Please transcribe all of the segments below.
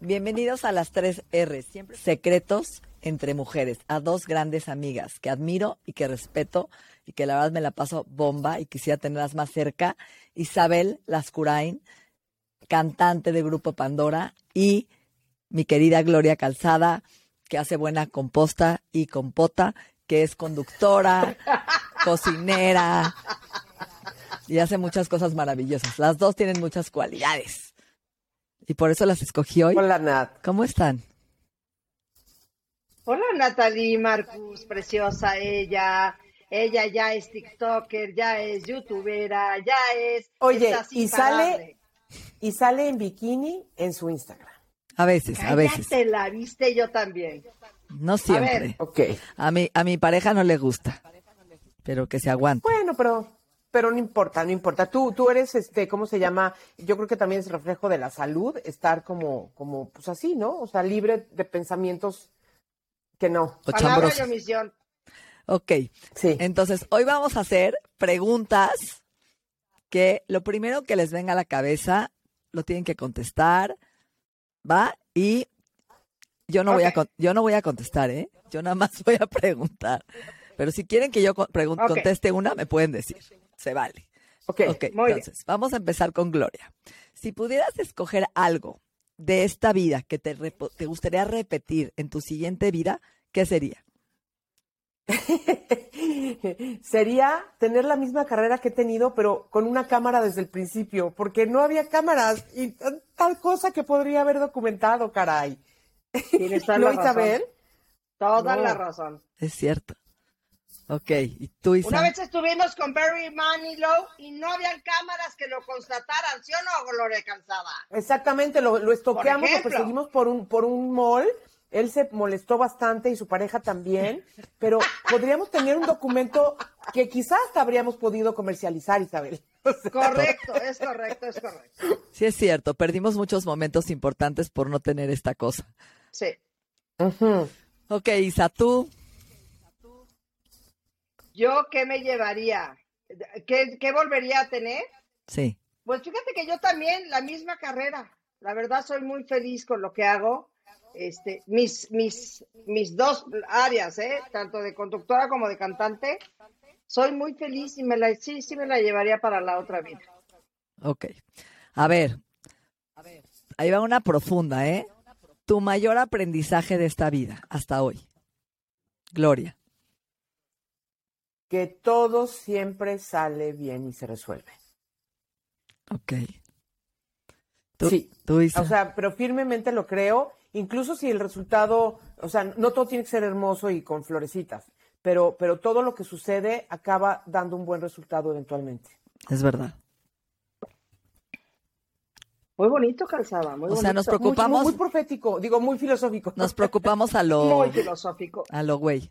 Bienvenidos a las tres R, siempre secretos entre mujeres, a dos grandes amigas que admiro y que respeto y que la verdad me la paso bomba y quisiera tenerlas más cerca. Isabel Lascurain, cantante de Grupo Pandora, y mi querida Gloria Calzada, que hace buena composta y compota, que es conductora, cocinera y hace muchas cosas maravillosas. Las dos tienen muchas cualidades. Y por eso las escogí hoy. Hola, Nat. ¿Cómo están? Hola, Natalie Marcus, preciosa ella. Ella ya es TikToker, ya es YouTubera, ya es. Oye, y sale, y sale en bikini en su Instagram. A veces, a veces. Cállate, la viste yo también. No siempre. Ok. A mi, a mi pareja no le gusta, pero que se aguante. Bueno, pero, pero no importa, no importa. Tú, tú eres, este, ¿cómo se llama? Yo creo que también es reflejo de la salud, estar como, como, pues así, ¿no? O sea, libre de pensamientos que no. O Palabra y omisión. Ok, Sí. entonces hoy vamos a hacer preguntas que lo primero que les venga a la cabeza lo tienen que contestar, ¿va? Y yo no voy a yo no voy a contestar, ¿eh? Yo nada más voy a preguntar. Pero si quieren que yo pregun- conteste una, me pueden decir. Se vale. Ok. Ok, muy bien. entonces vamos a empezar con Gloria. Si pudieras escoger algo de esta vida que te, te gustaría repetir en tu siguiente vida, ¿qué sería? Sería tener la misma carrera que he tenido, pero con una cámara desde el principio, porque no había cámaras y tal cosa que podría haber documentado, caray. Tienes toda ¿No, la razón. Isabel? Toda No. la razón. Es cierto. Ok, ¿y tú, Isa? Una vez estuvimos con Barry Manilow y no habían cámaras que lo constataran, ¿sí o no, Gloria Calzada? Exactamente, lo, lo estoqueamos, lo perseguimos por un, por un mall. Él se molestó bastante y su pareja también, pero podríamos tener un documento que quizás habríamos podido comercializar, Isabel. O sea, Correcto, es correcto, es correcto. Sí, es cierto. Perdimos muchos momentos importantes por no tener esta cosa. Sí. ujú. Ok, Isa, tú. ¿Yo qué me llevaría? ¿Qué, qué volvería a tener? Sí. Pues fíjate que yo también, la misma carrera. La verdad soy muy feliz con lo que hago. Este, mis, mis, mis dos áreas, ¿eh? tanto de conductora como de cantante, soy muy feliz y me la, sí, sí me la llevaría para la otra vida. Ok. A ver. Ahí va una profunda, ¿eh? Tu mayor aprendizaje de esta vida hasta hoy. Gloria. Que todo siempre sale bien y se resuelve. Ok. Tú, Sí. tú, Isa. O sea, pero firmemente lo creo, incluso si el resultado, o sea, no todo tiene que ser hermoso y con florecitas, pero, pero todo lo que sucede acaba dando un buen resultado eventualmente. es verdad. Muy bonito, Calzada, muy O sea, nos bonito. Muy- preocupamos, Muy, muy profético, digo, muy filosófico. nos preocupamos a lo, Muy filosófico. a lo güey.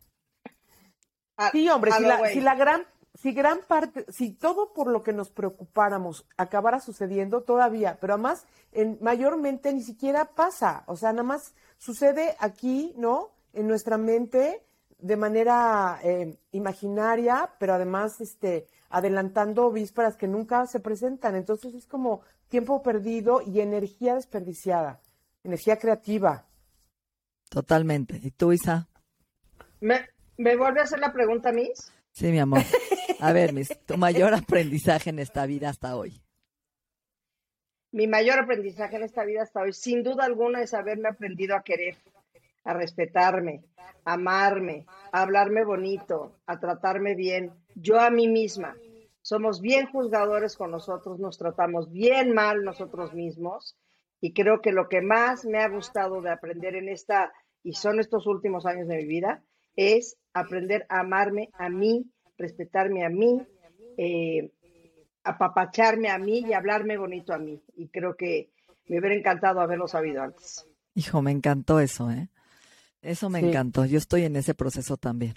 A- Sí, hombre, si la, si la gran, si gran parte, si todo por lo que nos preocupáramos acabara sucediendo todavía, pero además, en, mayormente ni siquiera pasa, o sea, nada más sucede aquí, ¿no? En nuestra mente de manera eh, imaginaria, pero además, este, adelantando vísperas que nunca se presentan. Entonces es como tiempo perdido y energía desperdiciada, energía creativa. Totalmente. ¿Y tú, Isa? ¿Me, ¿Me vuelve a hacer la pregunta, Miss? Sí, mi amor. A ver, mis, tu mayor aprendizaje en esta vida hasta hoy. Mi mayor aprendizaje en esta vida hasta hoy, sin duda alguna, es haberme aprendido a querer, a respetarme, a amarme, a hablarme bonito, a tratarme bien, yo a mí misma. Somos bien juzgadores con nosotros, nos tratamos bien mal nosotros mismos y creo que lo que más me ha gustado de aprender en esta, y son estos últimos años de mi vida, es aprender a amarme a mí, respetarme a mí, eh, apapacharme a mí y hablarme bonito a mí. Y creo que me hubiera encantado haberlo sabido antes. Hijo, me encantó eso, ¿eh? Eso me Sí. encantó. Yo estoy en ese proceso también.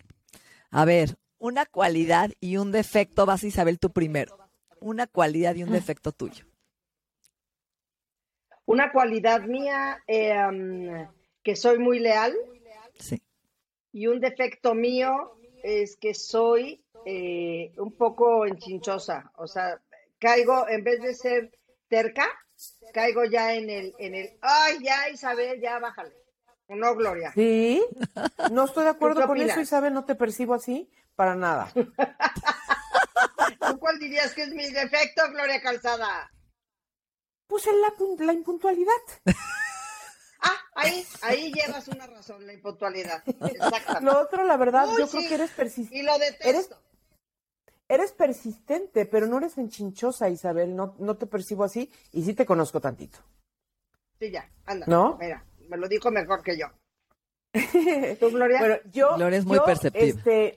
A ver, una cualidad y un defecto, vas Isabel tú primero. Una cualidad y un defecto tuyo. Una cualidad mía, eh, um, que soy muy leal, Sí. Y un defecto mío es que soy eh, un poco enchinchosa. O sea, caigo, en vez de ser terca, caigo ya en el, en el, ay, ya Isabel, ya bájale. ¿O no, Gloria? Sí, no estoy de acuerdo con opinas? eso, Isabel, no te percibo así para nada. ¿Tú cuál dirías que es mi defecto, Gloria Calzada? Pues en la, la impuntualidad. Ah, ahí, ahí llevas una razón, la impuntualidad. Exactamente. Lo otro, la verdad, Uy, yo sí. creo que eres Y persistente. lo detesto. Eres- Eres persistente, pero no eres enchinchosa, Isabel. No, no te percibo así y sí te conozco tantito. Sí, ya, anda. ¿No? Mira, me lo dijo mejor que yo. ¿Tú, Gloria? Bueno, yo. Gloria es muy yo, perceptiva. Este,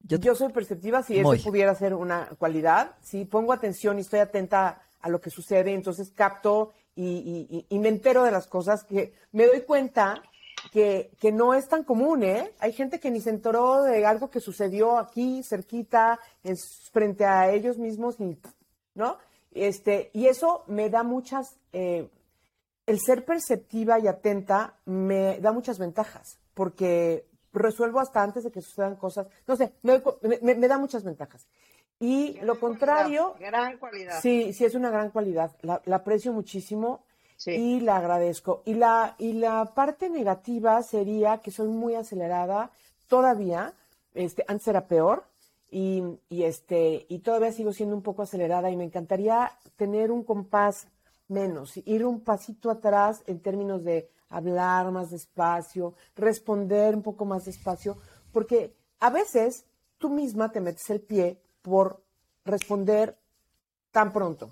Yo- yo, soy perceptiva, si eso pudiera ser una cualidad. Si pongo atención y estoy atenta a lo que sucede, entonces capto y, y- me entero de las cosas que me doy cuenta que, que no es tan común, ¿eh? Hay gente que ni se enteró de algo que sucedió aquí, cerquita, en- frente a ellos mismos, y, ¿no? Este, y eso me da muchas, eh, el ser perceptiva y atenta me da muchas ventajas, porque resuelvo hasta antes de que sucedan cosas. No sé, me- me- me da muchas ventajas. Y Gran lo contrario, cualidad, Gran cualidad. sí, sí es una gran cualidad. La, la aprecio muchísimo Sí. y la agradezco. Y la, y la parte negativa sería que soy muy acelerada todavía. Este, antes era peor. Y, y este, y todavía sigo siendo un poco acelerada y me encantaría tener un compás menos, ir un pasito atrás en términos de hablar más despacio, responder un poco más despacio, porque a veces tú misma te metes el pie por responder tan pronto.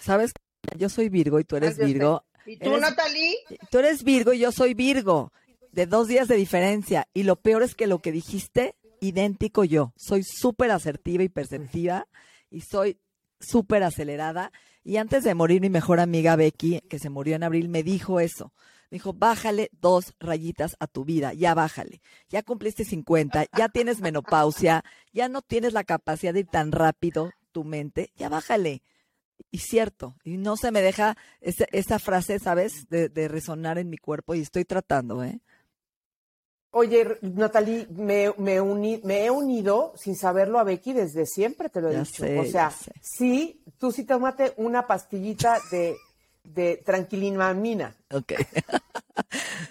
¿Sabes? Yo soy Virgo y tú eres Virgo. ¿Y tú, Eres- Natalie? Tú eres Virgo y yo soy Virgo. De dos días de diferencia. Y lo peor es que lo que dijiste, idéntico yo. Soy súper asertiva y perceptiva. Y soy súper acelerada. Y antes de morir, mi mejor amiga Becky, que se murió en abril, me dijo eso. Me dijo, bájale dos rayitas a tu vida, ya bájale. Ya cumpliste 50, ya tienes menopausia, ya no tienes la capacidad de ir tan rápido tu mente, ya bájale. Y cierto, y no se me deja esa, esa frase, ¿sabes?, de, de resonar en mi cuerpo y estoy tratando, ¿eh? Oye, Natalie, me, me, he unido sin saberlo a Becky desde siempre, te lo he Ya dicho. sé, o sea, sí, tú sí tómate una pastillita de, de tranquilinamina. Ok.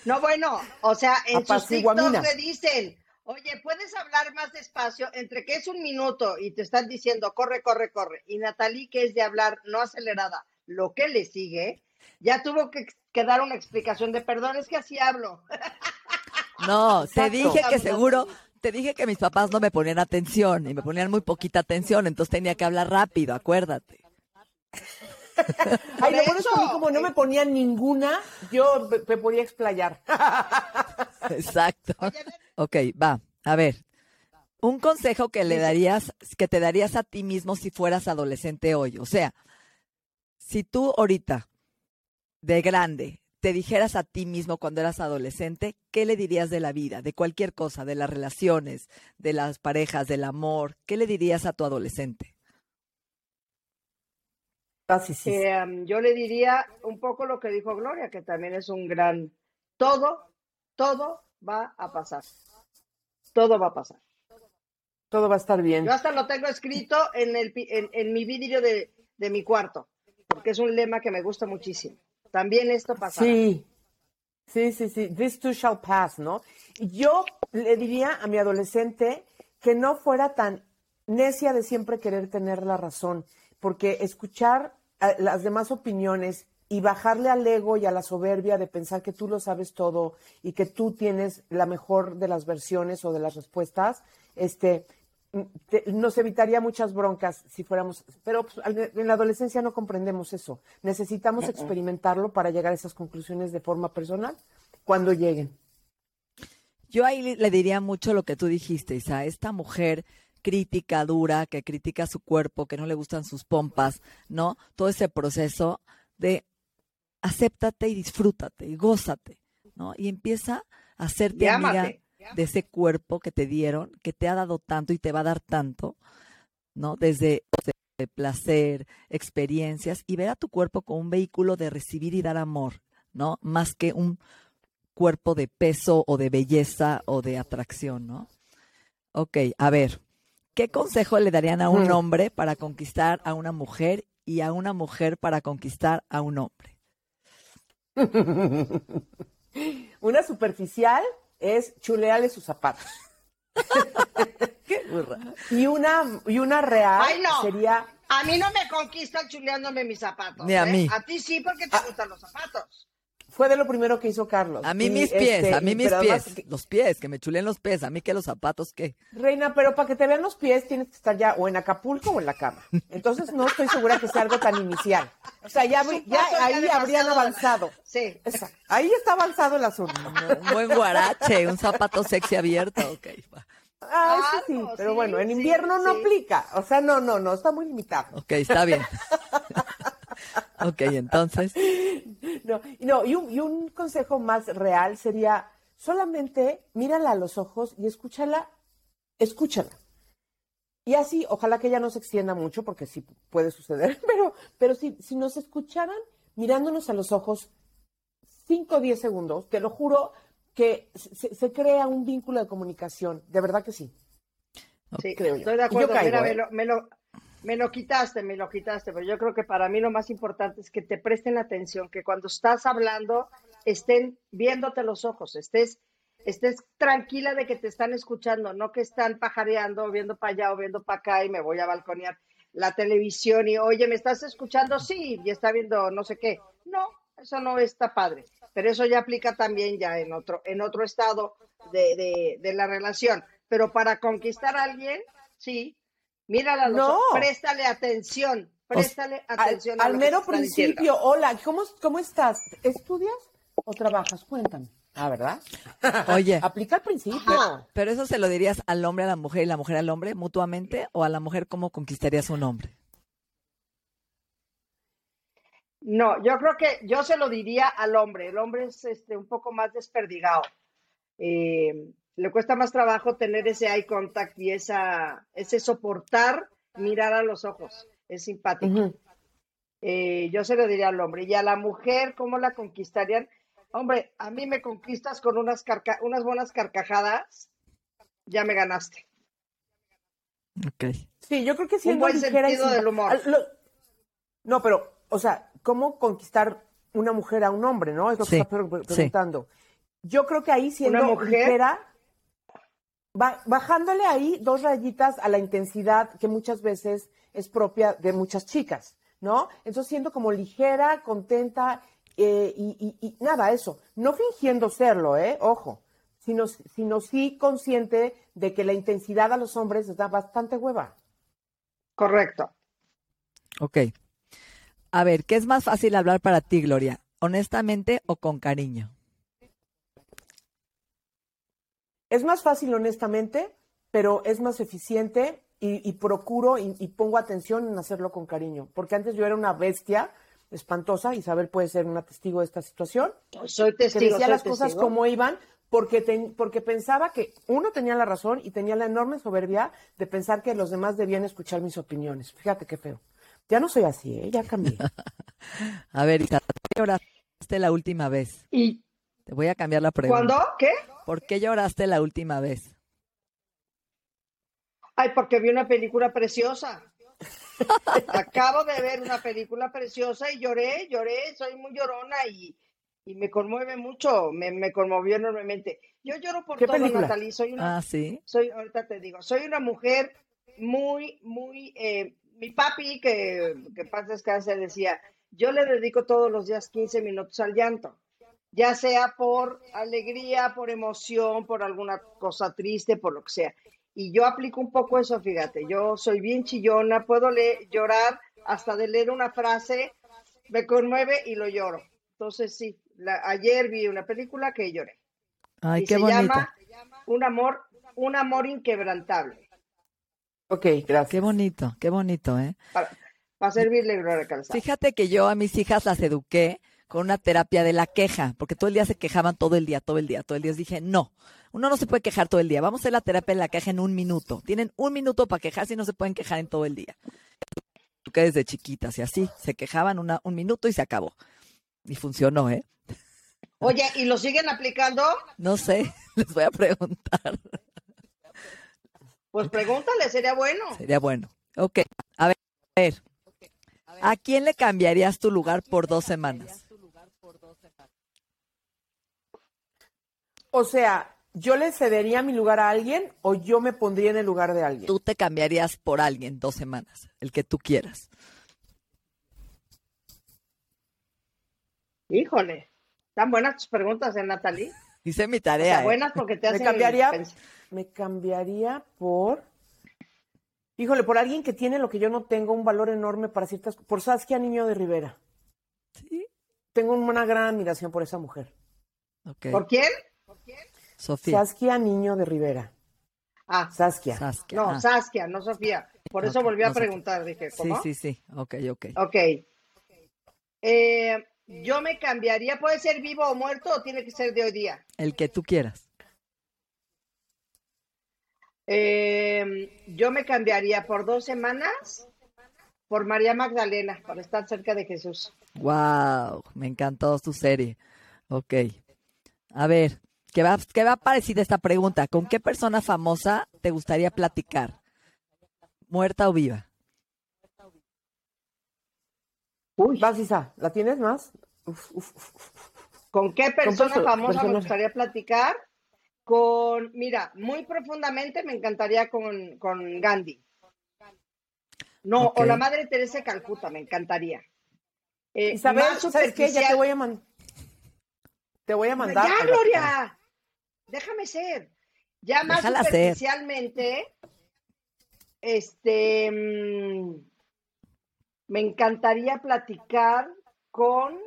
No, bueno, o sea, en sus le dicen, oye, ¿puedes hablar más despacio? Entre que es un minuto y te están diciendo, corre, corre, corre. Y Natalie, que es de hablar no acelerada, lo que le sigue, ya tuvo que, que dar una explicación de perdón, es que así hablo. No, te dije que seguro, te dije que mis papás no me ponían atención y me ponían muy poquita atención, entonces tenía que hablar rápido, acuérdate. Ay, lo Por bueno es que a mí como no me ponían ninguna, yo me, podía explayar. Exacto. Ok, va. A ver. Un consejo que le darías, que te darías a ti mismo si fueras adolescente hoy. O sea, si tú ahorita, de grande, te dijeras a ti mismo cuando eras adolescente, ¿qué le dirías de la vida, de cualquier cosa, de las relaciones, de las parejas, del amor? ¿Qué le dirías a tu adolescente? Sí. eh, um, yo le diría un poco lo que dijo Gloria, que también es un gran, todo, todo va a pasar. Todo va a pasar. Todo va a estar bien. Yo hasta lo tengo escrito en, el, en, en mi vidrio de, de mi cuarto, porque es un lema que me gusta muchísimo. También esto pasará. Sí, sí, sí, sí. This too shall pass, ¿no? Yo le diría a mi adolescente que no fuera tan necia de siempre querer tener la razón, porque escuchar las demás opiniones y bajarle al ego y a la soberbia de pensar que tú lo sabes todo y que tú tienes la mejor de las versiones o de las respuestas, este, te- nos evitaría muchas broncas si fuéramos, pero pues, en la adolescencia no comprendemos eso. Necesitamos experimentarlo para llegar a esas conclusiones de forma personal cuando lleguen. Yo ahí le- le diría mucho lo que tú dijiste, Isa, esta mujer crítica, dura, que critica su cuerpo, que no le gustan sus pompas, ¿no? Todo ese proceso de acéptate y disfrútate y gózate, ¿no? Y empieza a hacerte amiga de ese cuerpo que te dieron, que te ha dado tanto y te va a dar tanto, ¿no? Desde de placer, experiencias y ver a tu cuerpo como un vehículo de recibir y dar amor, ¿no? Más que un cuerpo de peso o de belleza o de atracción, ¿no? Ok, a ver, ¿qué consejo le darían a un Hmm. hombre para conquistar a una mujer y a una mujer para conquistar a un hombre? Una superficial es chulearle sus zapatos. Qué burra. Y una, y una real Ay, no. sería A mí no me conquistan chuleándome mis zapatos. Ni a ¿eh? mí. A ti sí, porque te gustan los zapatos. Fue de lo primero que hizo Carlos. A mí Y, mis pies, este, a mí mis pies. que- Los pies, que me chulen los pies. A mí que los zapatos, ¿qué? Reina, pero para que te vean los pies tienes que estar ya o en Acapulco o en la cama. Entonces no estoy segura que sea algo tan inicial. O sea, ya, ahí habrían avanzado. Sí. Exacto. Ahí está avanzado el asunto. Un buen guarache, un zapato sexy abierto. Ok, va. Ah, eso sí, pero sí, bueno, en sí, invierno no sí. aplica. O sea, no, no, no, está muy limitado. Ok, está bien. ok, entonces. No, no y, un, y un consejo más real sería solamente mírala a los ojos y escúchala, escúchala. Y así, ojalá que ella no se extienda mucho, porque sí puede suceder, pero, pero si, si nos escucharan mirándonos a los ojos 5 o 10 segundos, te lo juro que se, se crea un vínculo de comunicación, de verdad que sí. Sí, creo yo. estoy de yo acuerdo. caigo, Mira, ¿eh? me, lo, me, lo, me lo quitaste, me lo quitaste, pero yo creo que para mí lo más importante es que te presten atención, que cuando estás hablando estén viéndote los ojos, estés, estés tranquila de que te están escuchando, no que están pajareando, viendo para allá o viendo para acá y me voy a balconear la televisión y, oye, ¿me estás escuchando? Sí, y está viendo no sé qué. No, eso no está padre, pero eso ya aplica también ya en otro, en otro estado de, de, de la relación. Pero para conquistar a alguien, sí, mírala a No. préstale atención, préstale Al, atención a al lo que mero principio, diciendo. hola, ¿cómo, ¿cómo estás? ¿Estudias o trabajas? Cuéntame. Ah, ¿verdad? Oye, Aplica al principio. pero eso se lo dirías al hombre a la mujer y la mujer al hombre mutuamente o a la mujer cómo conquistarías un hombre. No, yo creo que yo se lo diría al hombre. El hombre es este, un poco más desperdigado. Eh, le cuesta más trabajo tener ese eye contact y esa, ese soportar mirar a los ojos. Es simpático. Eh, yo se lo diría al hombre. Y a la mujer, ¿cómo la conquistarían? Hombre, a mí me conquistas con unas, carca- unas buenas carcajadas, ya me ganaste. Ok. Sí, yo creo que siendo buen ligera sentido del humor. Lo- No, pero, o sea, ¿cómo conquistar una mujer a un hombre, no? Es lo que Sí, está pre- pre- sí. preguntando. Yo creo que ahí siendo Una mujer- ligera, bajándole ahí dos rayitas a la intensidad que muchas veces es propia de muchas chicas, ¿no? Entonces siendo como ligera, contenta eh, y, y- y nada, eso. No fingiendo serlo, ¿eh? Ojo. Sino, sino sí consciente de que la intensidad a los hombres les da bastante hueva. Correcto. Ok. A ver, ¿qué es más fácil hablar para ti, Gloria? ¿Honestamente o con cariño? Es más fácil, honestamente, pero es más eficiente y, y procuro y, y pongo atención en hacerlo con cariño. Porque antes yo era una bestia espantosa, Isabel puede ser una testigo de esta situación, Soy que testigo. decía soy las cosas como iban porque, ten- porque pensaba que uno tenía la razón y tenía la enorme soberbia de pensar que los demás debían escuchar mis opiniones. Fíjate qué feo. Ya no soy así, ¿eh? ya cambié. A ver, Isa, ¿por qué lloraste la última vez? ¿Y Te voy a cambiar la pregunta. cuándo? ¿Qué? ¿Por qué lloraste la última vez? Ay, porque vi una película preciosa. Acabo de ver una película preciosa y lloré, lloré, soy muy llorona y, y me conmueve mucho, me, me conmovió enormemente. Yo lloro por ¿Qué todo, película? Natalie, soy una, Ah, sí. soy, ahorita te digo, soy una mujer muy, muy, eh, mi papi, que, que paz descanse, decía, yo le dedico todos los días 15 minutos al llanto, ya sea por alegría, por emoción, por alguna cosa triste, por lo que sea. Y yo aplico un poco eso, fíjate, yo soy bien chillona, puedo leer, llorar hasta de leer una frase, me conmueve y lo lloro. Entonces sí, la- ayer vi una película que lloré Ay, y qué se bonito. llama Un amor, un amor inquebrantable. ok, gracias. Qué bonito, qué bonito, ¿eh? Para, para servirle Gloria Calzada. Fíjate que yo a mis hijas las eduqué con una terapia de la queja, porque todo el día se quejaban todo el día, todo el día, todo el día. Dije, no, uno no se puede quejar todo el día. Vamos a hacer la terapia de la queja en un minuto. Tienen un minuto para quejarse y no se pueden quejar en todo el día. Que desde chiquitas y así, se quejaban una, un minuto y se acabó. Y funcionó, ¿eh? Oye, ¿y lo siguen aplicando? No sé, les voy a preguntar. Pues pregúntale, sería bueno. Sería bueno. Ok, a ver, a ver. ¿A quién le cambiarías tu lugar por dos semanas? O sea, ¿yo le cedería mi lugar a alguien o yo me pondría en el lugar de alguien? Tú te cambiarías por alguien dos semanas, el que tú quieras. Híjole, tan buenas tus preguntas, ¿eh, Natalie? Hice mi O tarea. sea, ¿eh? buenas porque te Me hacen cambiaría, pens- me cambiaría por, híjole, por alguien que tiene lo que yo no tengo, un valor enorme para ciertas, por Saskia Niño de Rivera. Sí. Tengo una gran admiración por esa mujer. Ok. ¿Por quién? Sofía. Saskia Niño de Rivera. Ah, Saskia. Saskia. no, Ah, Saskia, no Sofía. Por eso Ok, volví a no Sofía. preguntar, dije, sí, ¿cómo? sí, sí. Ok, ok. Ok. Eh, yo me cambiaría, ¿puede ser vivo o muerto o tiene que ser de hoy día? El que tú quieras. Eh, yo me cambiaría por dos semanas por María Magdalena, para estar cerca de Jesús. Wow, me encantó tu serie. Ok. A ver, ¿qué va, ¿qué va a parecer esta pregunta? ¿Con qué persona famosa te gustaría platicar? ¿Muerta o viva? Uy, Vas, Isa, ¿la tienes más? Uf, uf, uf, uf. ¿con qué persona perso- famosa me personaje. gustaría platicar? Con, mira, muy profundamente me encantaría con, con Gandhi. No, o la Madre Teresa de Calcuta, me encantaría. Eh, Isabel, ¿sabes qué? Ya te voy a mandar. Te voy a mandar. Ya, Gloria, déjame ser. Ya más Déjala ser. superficialmente, este, mm, me encantaría platicar con,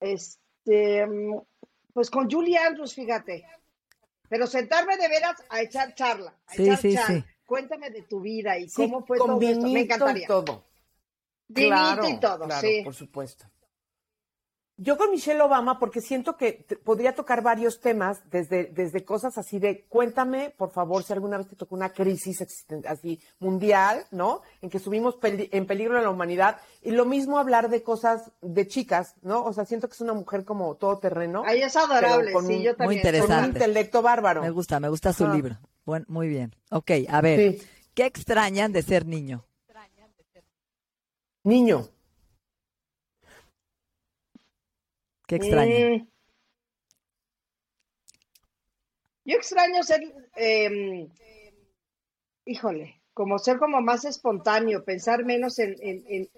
este, mm, pues con Julie Andrews, fíjate. Pero sentarme de veras a echar charla. a Sí, echar sí, charla. sí. Cuéntame de tu vida y Sí, cómo fue con todo esto. Me vinito y encantaría. todo. Vinito Claro, y todo, claro, sí. por supuesto. Yo con Michelle Obama, porque siento que podría tocar varios temas, desde, desde cosas así de, cuéntame, por favor, si alguna vez te tocó una crisis así mundial, ¿no? En que subimos peli- en peligro a la humanidad. Y lo mismo hablar de cosas de chicas, ¿no? O sea, siento que es una mujer como todoterreno. Ahí es adorable, con sí, un- yo también. Con un interesante. intelecto bárbaro. Me gusta, me gusta su Ah. libro. Buen, muy bien. Ok, a ver. Sí. ¿Qué extrañan de ser niño? Niño. ¿Qué extrañan? Mm. Yo extraño ser, eh, híjole, como ser como más espontáneo, pensar menos en, en- en-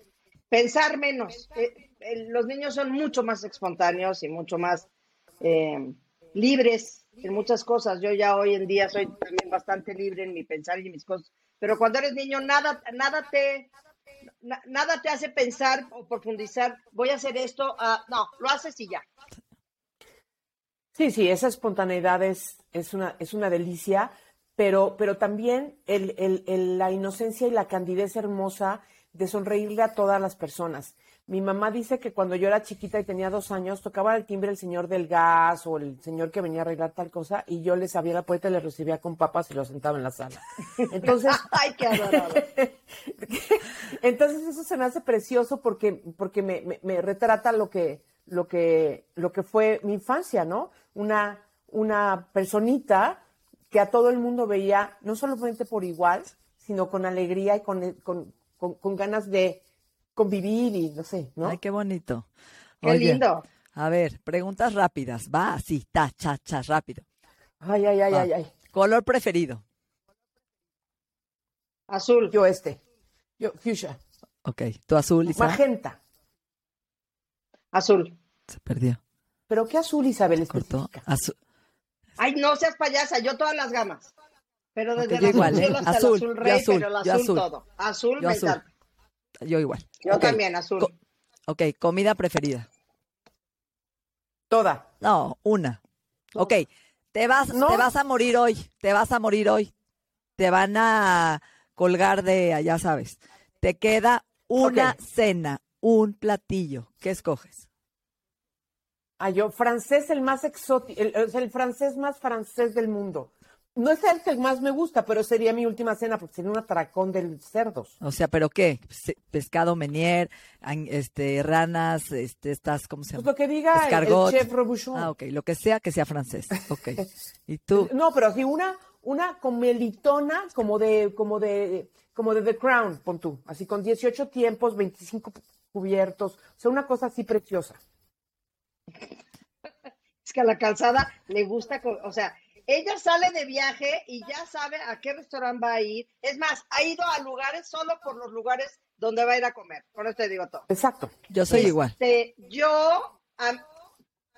pensar menos. Eh, eh, los niños son mucho más espontáneos y mucho más eh, libres en muchas cosas. Yo ya hoy en día soy también bastante libre en mi pensar y en mis cosas. Pero cuando eres niño, nada, nada te, na- nada te hace pensar o profundizar. Voy a hacer esto. ah, no, lo haces y ya. Sí, sí, esa espontaneidad es, es, una, es una delicia, pero, pero también el, el- el- la inocencia y la candidez hermosa de sonreírle a todas las personas. Mi mamá dice que cuando yo era chiquita y tenía dos años, tocaba el timbre el señor del gas o el señor que venía a arreglar tal cosa y yo les abría la puerta y les recibía con papas y los sentaba en la sala. Entonces, Ay, qué adorable. entonces eso se me hace precioso porque, porque me, me- me retrata lo que, lo que, lo que fue mi infancia, ¿no? Una, una personita que a todo el mundo veía, no solamente por igual, sino con alegría y con, con, con- con ganas de convivir y no sé, ¿no? Ay, qué bonito. Qué Oye, lindo. A ver, preguntas rápidas. Va así, ta, cha, cha, rápido. Ay, ay, ay, Va. ay, ay. Color preferido. Azul. Yo este. Yo, fuchsia. Ok, tu azul, Isa. Magenta. Azul. Se perdió. ¿Pero qué azul, Isabel, Cortó. especifica? Azul. Ay, no seas payasa, yo todas las gamas. Pero desde Ok, yo el azul igual, ¿eh? hasta Azul, el azul yo rey, azul, pero el yo azul, azul. todo. Azul Yo me azul. Yo igual. Yo Ok, también, azul. Co- ok, comida preferida. Toda. No, una. Ok, te vas, No. te vas a morir hoy. Te vas a morir hoy. Te van a colgar de, ya sabes. Te queda una cena, un platillo. ¿Qué escoges? Ah, yo, francés el más exótico, el, el francés más francés del mundo. No es el que más me gusta, pero sería mi última cena porque sería un atracón de cerdos. O sea, ¿pero qué? Pescado menier, este, ranas, este, estas, ¿cómo se Pues llama? lo que diga el- Escargot. el chef Robuchon. Ah, ok, lo que sea que sea francés. Ok. ¿Y tú? No, pero sí una, una comelitona como de, como de, como de The Crown, pon tú, así con 18 tiempos, 25 cubiertos, o sea, una cosa así preciosa. Es que a la calzada le gusta, o sea, ella sale de viaje y ya sabe a qué restaurante va a ir. Es más, ha ido a lugares solo por los lugares donde va a ir a comer. Con esto te digo todo. Exacto. Yo soy igual. Este, yo, a,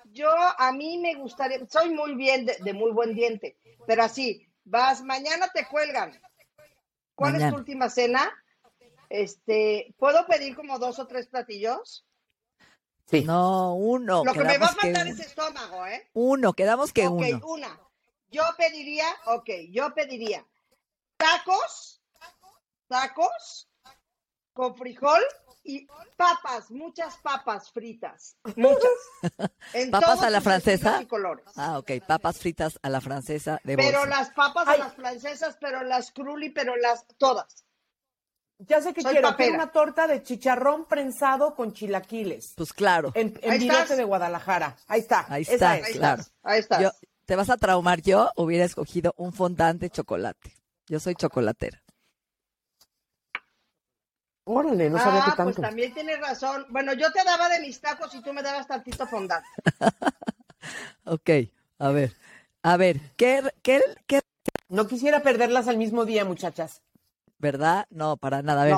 yo, a mí me gustaría, soy muy bien, de, muy buen diente, pero así, vas, mañana te cuelgan. ¿Cuál es tu última cena? Este, ¿puedo pedir como dos o tres platillos? Sí. No, uno. Lo que me va a matar es estómago, ¿eh? Uno, quedamos que uno. Ok, una. Yo pediría, ok, yo pediría tacos, tacos con frijol y papas, muchas papas fritas, muchas. ¿Papas a la francesa? Y colores. Ah, ok, papas fritas a la francesa de Pero las papas a las francesas, pero las cruli, pero las todas. Ya sé que quiero, hacer una torta de chicharrón prensado con chilaquiles. Pues claro. En, en de Guadalajara. Ahí está. Ahí está, claro. Ahí está. Te vas a traumar. Yo hubiera escogido un fondant de chocolate. Yo soy chocolatera. Órale, no sabía ah, que pues tanto. pues también tienes razón. Bueno, yo te daba de mis tacos y tú me dabas tantito fondant. ok, a ver. A ver, ¿qué, qué, qué... No quisiera perderlas al mismo día, muchachas. ¿verdad? No, para nada. A ver,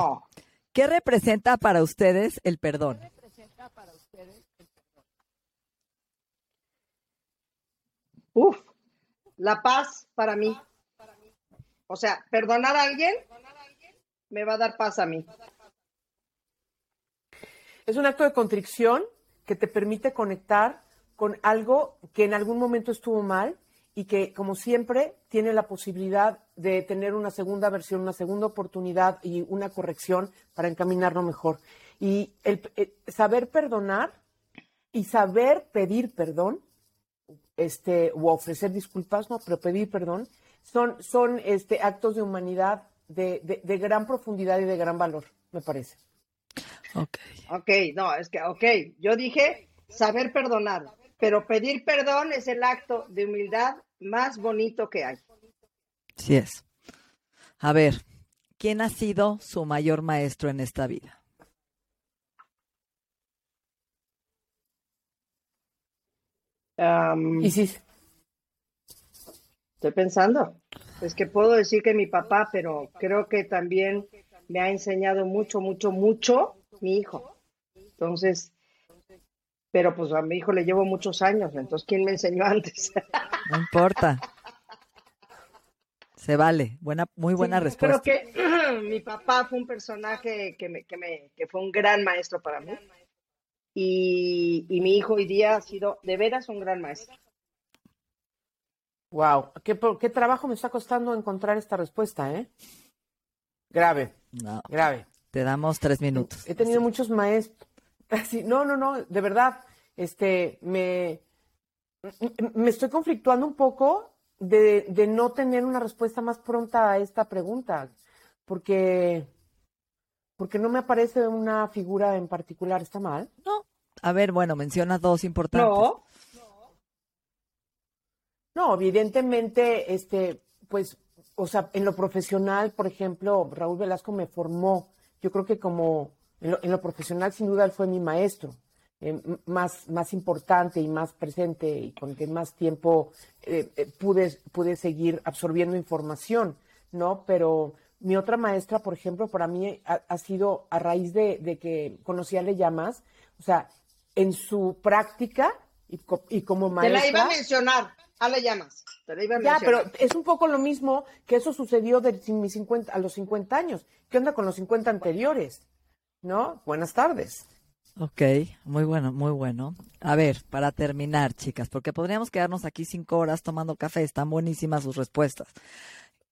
¿qué representa para ustedes el perdón? Uf, la paz para mí. O sea, perdonar a alguien me va a dar paz a mí. Es un acto de contrición que te permite conectar con algo que en algún momento estuvo mal y que, como siempre, tiene la posibilidad de tener una segunda versión, una segunda oportunidad y una corrección para encaminarlo mejor. Y el, saber perdonar y saber pedir perdón, este, o ofrecer disculpas, no, pero pedir perdón, son, son este, actos de humanidad de, de, gran profundidad y de gran valor, me parece. Ok. Ok, no, es que, ok, yo dije saber perdonar, pero pedir perdón es el acto de humildad más bonito que hay. Sí es. A ver, ¿quién ha sido su mayor maestro en esta vida? ¿Y sí? Estoy pensando. Es que puedo decir que mi papá, pero creo que también me ha enseñado mucho, mucho, mucho mi hijo. Entonces, pero pues a mi hijo le llevo muchos años, entonces ¿quién me enseñó antes? No importa. Se vale, buena, muy buena respuesta. Creo que mi papá fue un personaje que, me, que, me, que fue un gran maestro para mí. Y, y, mi hijo hoy día ha sido de veras un gran maestro. Wow, qué, qué trabajo me está costando encontrar esta respuesta, ¿eh? Grave, no, grave. Te damos tres minutos. He tenido muchos maestros. no, no, no, de verdad, este, me, me estoy conflictuando un poco de, de, no tener una respuesta más pronta a esta pregunta, porque, porque no me aparece una figura en particular. ¿Está mal? No. A ver, bueno, menciona dos importantes. No. No, evidentemente, este, pues, o sea, en lo profesional, por ejemplo, Raúl Velasco me formó. Yo creo que como en lo profesional, sin duda, él fue mi maestro. Eh, más, más importante y más presente y con que más tiempo eh, eh, pude, pude seguir absorbiendo información, ¿no? Pero mi otra maestra, por ejemplo, para mí ha, sido a raíz de, que conocí a Le Llamas, o sea, en su práctica y, y como maestra. Te la iba a mencionar, a Le Llamas. Te la iba a ya, pero es un poco lo mismo que eso sucedió de mis 50, a los 50 años. ¿Qué onda con los 50 anteriores? ¿No? Buenas tardes. Ok, muy bueno, muy bueno. A ver, para terminar, chicas, porque podríamos quedarnos aquí cinco horas tomando café, están buenísimas sus respuestas.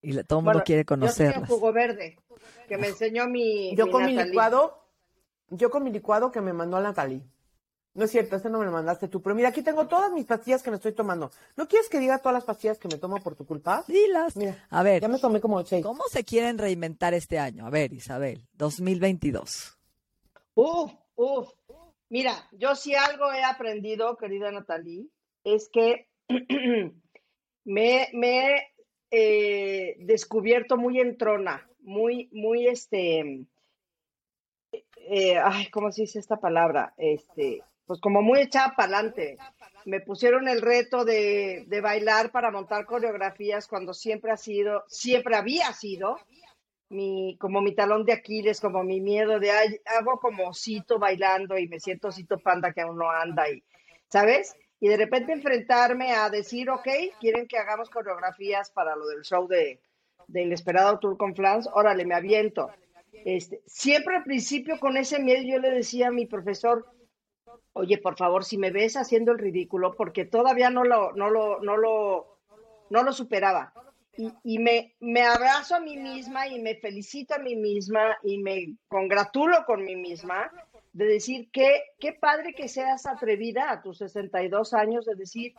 Y todo el mundo quiere conocerlas. Yo jugo verde, que me enseñó mi Yo con mi licuado, yo con mi licuado que me mandó a Natalie. No es cierto, este no me lo mandaste tú, pero mira, aquí tengo todas mis pastillas que me estoy tomando. ¿No quieres que diga todas las pastillas que me tomo por tu culpa? Dilas. Mira, a ver. Ya me tomé como seis. ¿Cómo se quieren reinventar este año? A ver, Isabel, 2022. Uf, Uf, mira, yo sí algo he aprendido, querida Natalie, es que me, he eh, descubierto muy entrona, muy, muy, este, eh, ay, ¿cómo se dice esta palabra? Este, pues como muy echada para adelante. Me pusieron el reto de, de, bailar para montar coreografías cuando siempre ha sido, siempre había sido mi, como mi talón de Aquiles, como mi miedo de, ay, hago como osito bailando y me siento osito panda que aún no anda y, ¿sabes? Y de repente enfrentarme a decir, ok, quieren que hagamos coreografías para lo del show de, de Inesperado Tour con Flans, órale, me aviento. Este, siempre al principio con ese miedo yo le decía a mi profesor, oye, por favor, si me ves haciendo el ridículo, porque todavía no lo, no lo, no lo, no lo superaba. Y, y me, me abrazo a mí misma y me felicito a mí misma y me congratulo con mí misma de decir que qué padre que seas atrevida a tus 62 años de decir,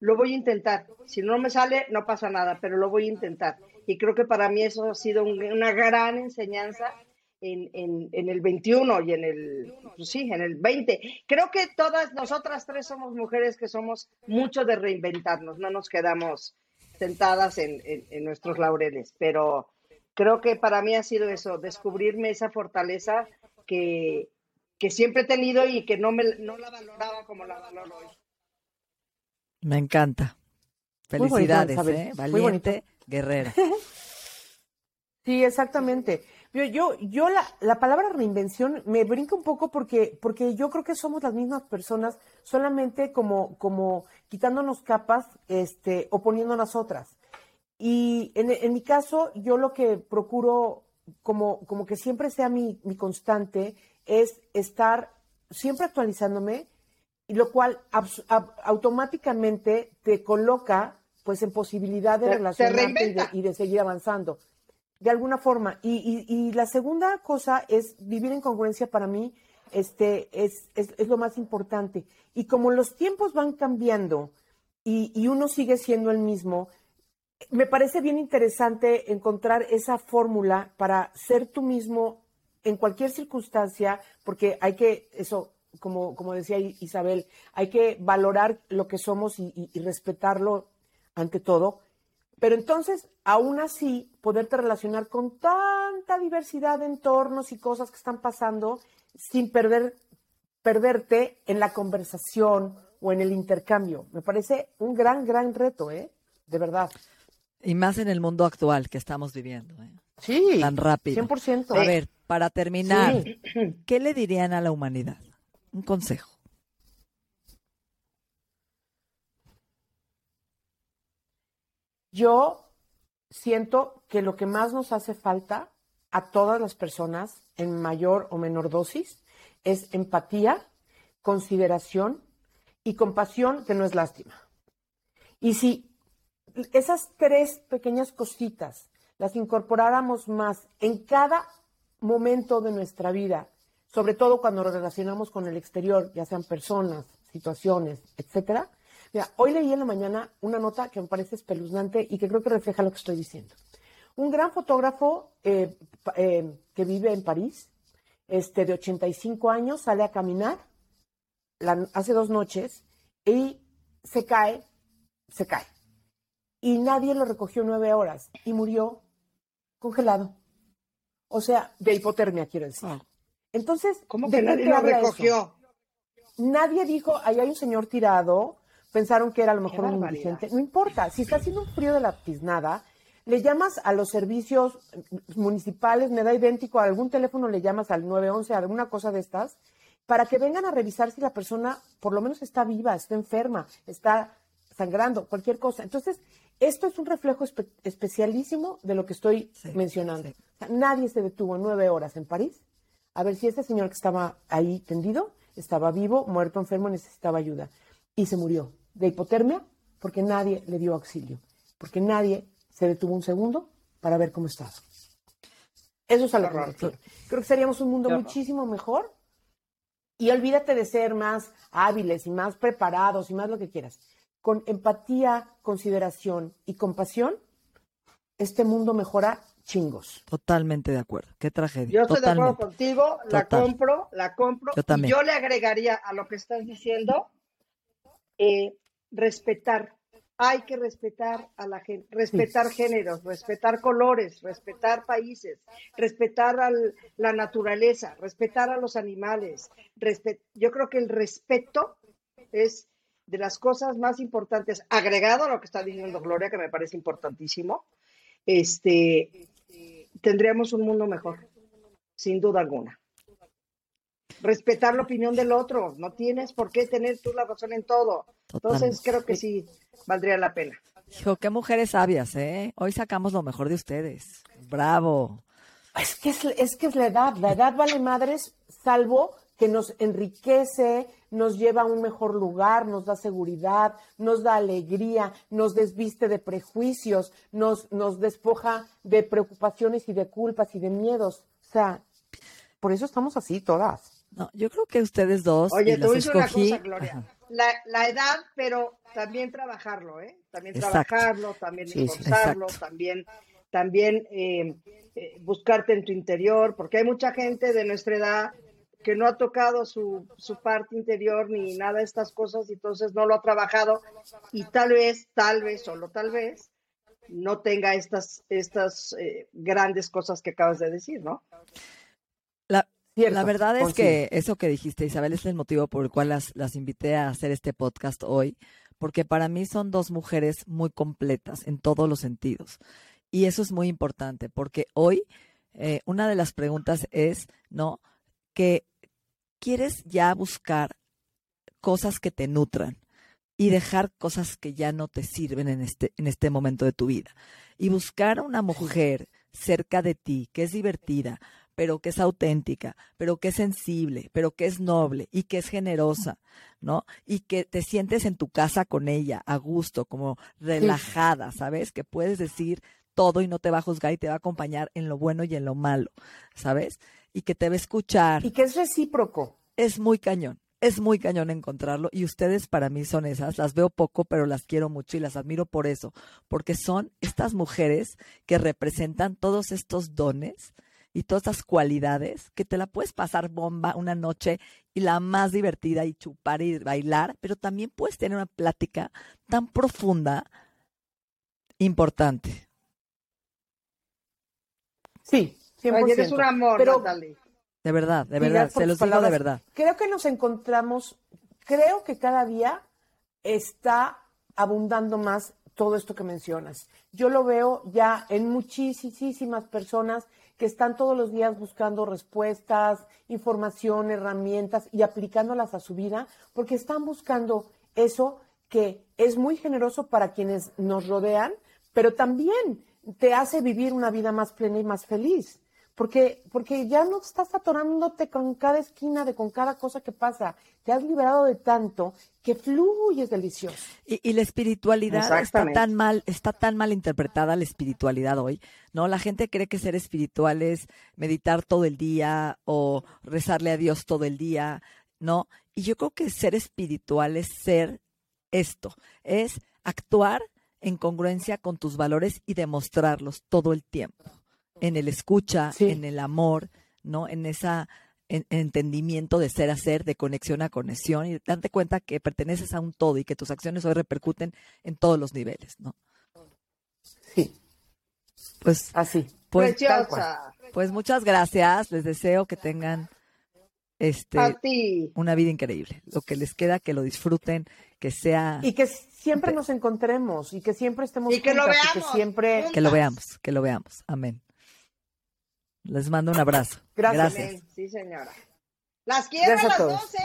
lo voy a intentar. Si no me sale, no pasa nada, pero lo voy a intentar. Y creo que para mí eso ha sido una gran enseñanza en, en, el 21 y en el, pues sí, en el 20. Creo que todas nosotras tres somos mujeres que somos mucho de reinventarnos, no nos quedamos sentadas en, en, nuestros laureles, pero creo que para mí ha sido eso, descubrirme esa fortaleza que, que siempre he tenido y que no, me, no la valoraba como la valoro hoy. Me encanta. Felicidades, ¿eh? Valiente guerrera. sí, exactamente. Yo, yo, yo la, la, palabra reinvención me brinca un poco porque, porque yo creo que somos las mismas personas, solamente como, como quitándonos capas, este, o poniéndonos otras. Y en, en mi caso, yo lo que procuro, como, como que siempre sea mi, mi constante, es estar siempre actualizándome, y lo cual automáticamente te coloca pues en posibilidad de relacionarte y de, seguir avanzando de alguna forma. Y, y, la segunda cosa es vivir en congruencia para mí este, es, es, es lo más importante. Y como los tiempos van cambiando y, y, uno sigue siendo el mismo, me parece bien interesante encontrar esa fórmula para ser tú mismo en cualquier circunstancia, porque hay que, eso, como, como decía Isabel, hay que valorar lo que somos y, respetarlo ante todo, pero entonces, aún así, poderte relacionar con tanta diversidad de entornos y cosas que están pasando sin perder, perderte en la conversación o en el intercambio. Me parece un gran, gran reto, ¿eh? De verdad. Y más en el mundo actual que estamos viviendo. ¿eh? Sí. Tan rápido. 100%. A ver, para terminar, ¿qué le dirían a la humanidad? Un consejo. Yo siento que lo que más nos hace falta a todas las personas en mayor o menor dosis es empatía, consideración y compasión que no es lástima. Y si esas tres pequeñas cositas las incorporáramos más en cada momento de nuestra vida, sobre todo cuando nos relacionamos con el exterior, ya sean personas, situaciones, etcétera, Mira, hoy leí en la mañana una nota que me parece espeluznante y que creo que refleja lo que estoy diciendo. Un gran fotógrafo eh, eh, que vive en París, este, de 85 años, sale a caminar hace dos noches y se cae, se cae. Y nadie lo recogió nueve horas y murió congelado. O sea, de hipotermia, quiero decir. Ah. Entonces, ¿cómo que nadie lo recogió? Nadie dijo, ahí hay un señor tirado, pensaron que era a lo mejor un indigente. No importa, si está haciendo un frío de la tiznada, le llamas a los servicios municipales, me da idéntico, a algún teléfono le llamas al 911, alguna cosa de estas, para que vengan a revisar si la persona por lo menos está viva, está enferma, está sangrando, cualquier cosa. Entonces, esto es un reflejo especialísimo de lo que estoy mencionando. nadie se detuvo nueve horas en París a ver si ese señor que estaba ahí tendido estaba vivo, muerto, enfermo, necesitaba ayuda. Y se murió de hipotermia porque nadie le dio auxilio, porque nadie se detuvo un segundo para ver cómo estaba. Eso es algo que Creo que seríamos un mundo muchísimo mejor y olvídate de ser más hábiles y más preparados y más lo que quieras. Con empatía, consideración y compasión, este mundo mejora chingos. Totalmente de acuerdo. Qué tragedia. Yo estoy de acuerdo contigo, la compro, la compro. Yo también. Y yo le agregaría a lo que estás diciendo, eh, respetar hay que respetar a la gente, respetar géneros, respetar colores, respetar países, respetar a la naturaleza, respetar a los animales. Yo creo que el respeto es de las cosas más importantes, agregado a lo que está diciendo Gloria, que me parece importantísimo, este, tendríamos un mundo mejor, sin duda alguna. Respetar la opinión del otro, no tienes por qué tener tú la razón en todo. Entonces creo que sí valdría la pena. Hijo, qué mujeres sabias, ¿eh? Hoy sacamos lo mejor de ustedes. Bravo. Es que es, es que es la edad, la edad vale madres, salvo que nos enriquece, nos lleva a un mejor lugar, nos da seguridad, nos da alegría, nos desviste de prejuicios, nos, nos despoja de preocupaciones y de culpas y de miedos. O sea, por eso estamos así todas. No, yo creo que ustedes dos. Oye, te voy una cosa, Gloria. La, edad, pero también trabajarlo, ¿eh? También trabajarlo, también esforzarlo, también, también eh, eh, buscarte en tu interior, porque hay mucha gente de nuestra edad que no ha tocado su, su parte interior ni nada de estas cosas, y entonces no lo ha trabajado y tal vez, tal vez, solo tal vez, no tenga estas, estas eh, grandes cosas que acabas de decir, ¿no? La, la verdad es que eso que dijiste, Isabel, es el motivo por el cual las, las invité a hacer este podcast hoy, porque para mí son dos mujeres muy completas en todos los sentidos. Y eso es muy importante, porque hoy eh, una de las preguntas es, ¿no? Que quieres ya buscar cosas que te nutran y dejar cosas que ya no te sirven en este, en este momento de tu vida. Y buscar a una mujer cerca de ti que es divertida, pero que es auténtica, pero que es sensible, pero que es noble y que es generosa, ¿no? Y que te sientes en tu casa con ella, a gusto, como relajada, ¿sabes? Que puedes decir todo y no te va a juzgar y te va a acompañar en lo bueno y en lo malo, ¿sabes? Y que te va a escuchar. Y que es recíproco. Es muy cañón. Es muy cañón encontrarlo y ustedes para mí son esas, las veo poco, pero las quiero mucho y las admiro por eso, porque son estas mujeres que representan todos estos dones, y todas esas cualidades que te la puedes pasar bomba una noche y la más divertida y chupar y bailar, pero también puedes tener una plática tan profunda, importante. Sí, 100%. eres un amor, pero, De verdad, de verdad, se los digo de verdad. Creo que nos encontramos, creo que cada día está abundando más todo esto que mencionas. Yo lo veo ya en muchísimas personas que están todos los días buscando respuestas, información, herramientas y aplicándolas a su vida, porque están buscando eso que es muy generoso para quienes nos rodean, pero también te hace vivir una vida más plena y más feliz porque, porque ya no estás atorándote con cada esquina de con cada cosa que pasa. Te has liberado de tanto que fluye, es delicioso. Y, la espiritualidad está tan mal, está tan mal interpretada la espiritualidad hoy, ¿no? La gente cree que ser espiritual es meditar todo el día o rezarle a Dios todo el día, ¿no? Y yo creo que ser espiritual es ser esto, es actuar en congruencia con tus valores y demostrarlos todo el tiempo en el escucha, en el amor, ¿no? En esa entendimiento de ser a ser, de conexión a conexión y darte cuenta que perteneces a un todo y que tus acciones hoy repercuten en todos los niveles, ¿no? Sí. Pues así. Pues, pues muchas gracias. Les deseo que tengan este una vida increíble. Lo que les queda que lo disfruten, que sea y que siempre nos encontremos y que siempre estemos y que lo veamos, que siempre que lo veamos, que lo veamos. Amén. Les mando un abrazo. Gracias. Sí, señora. Las quiero a las 12.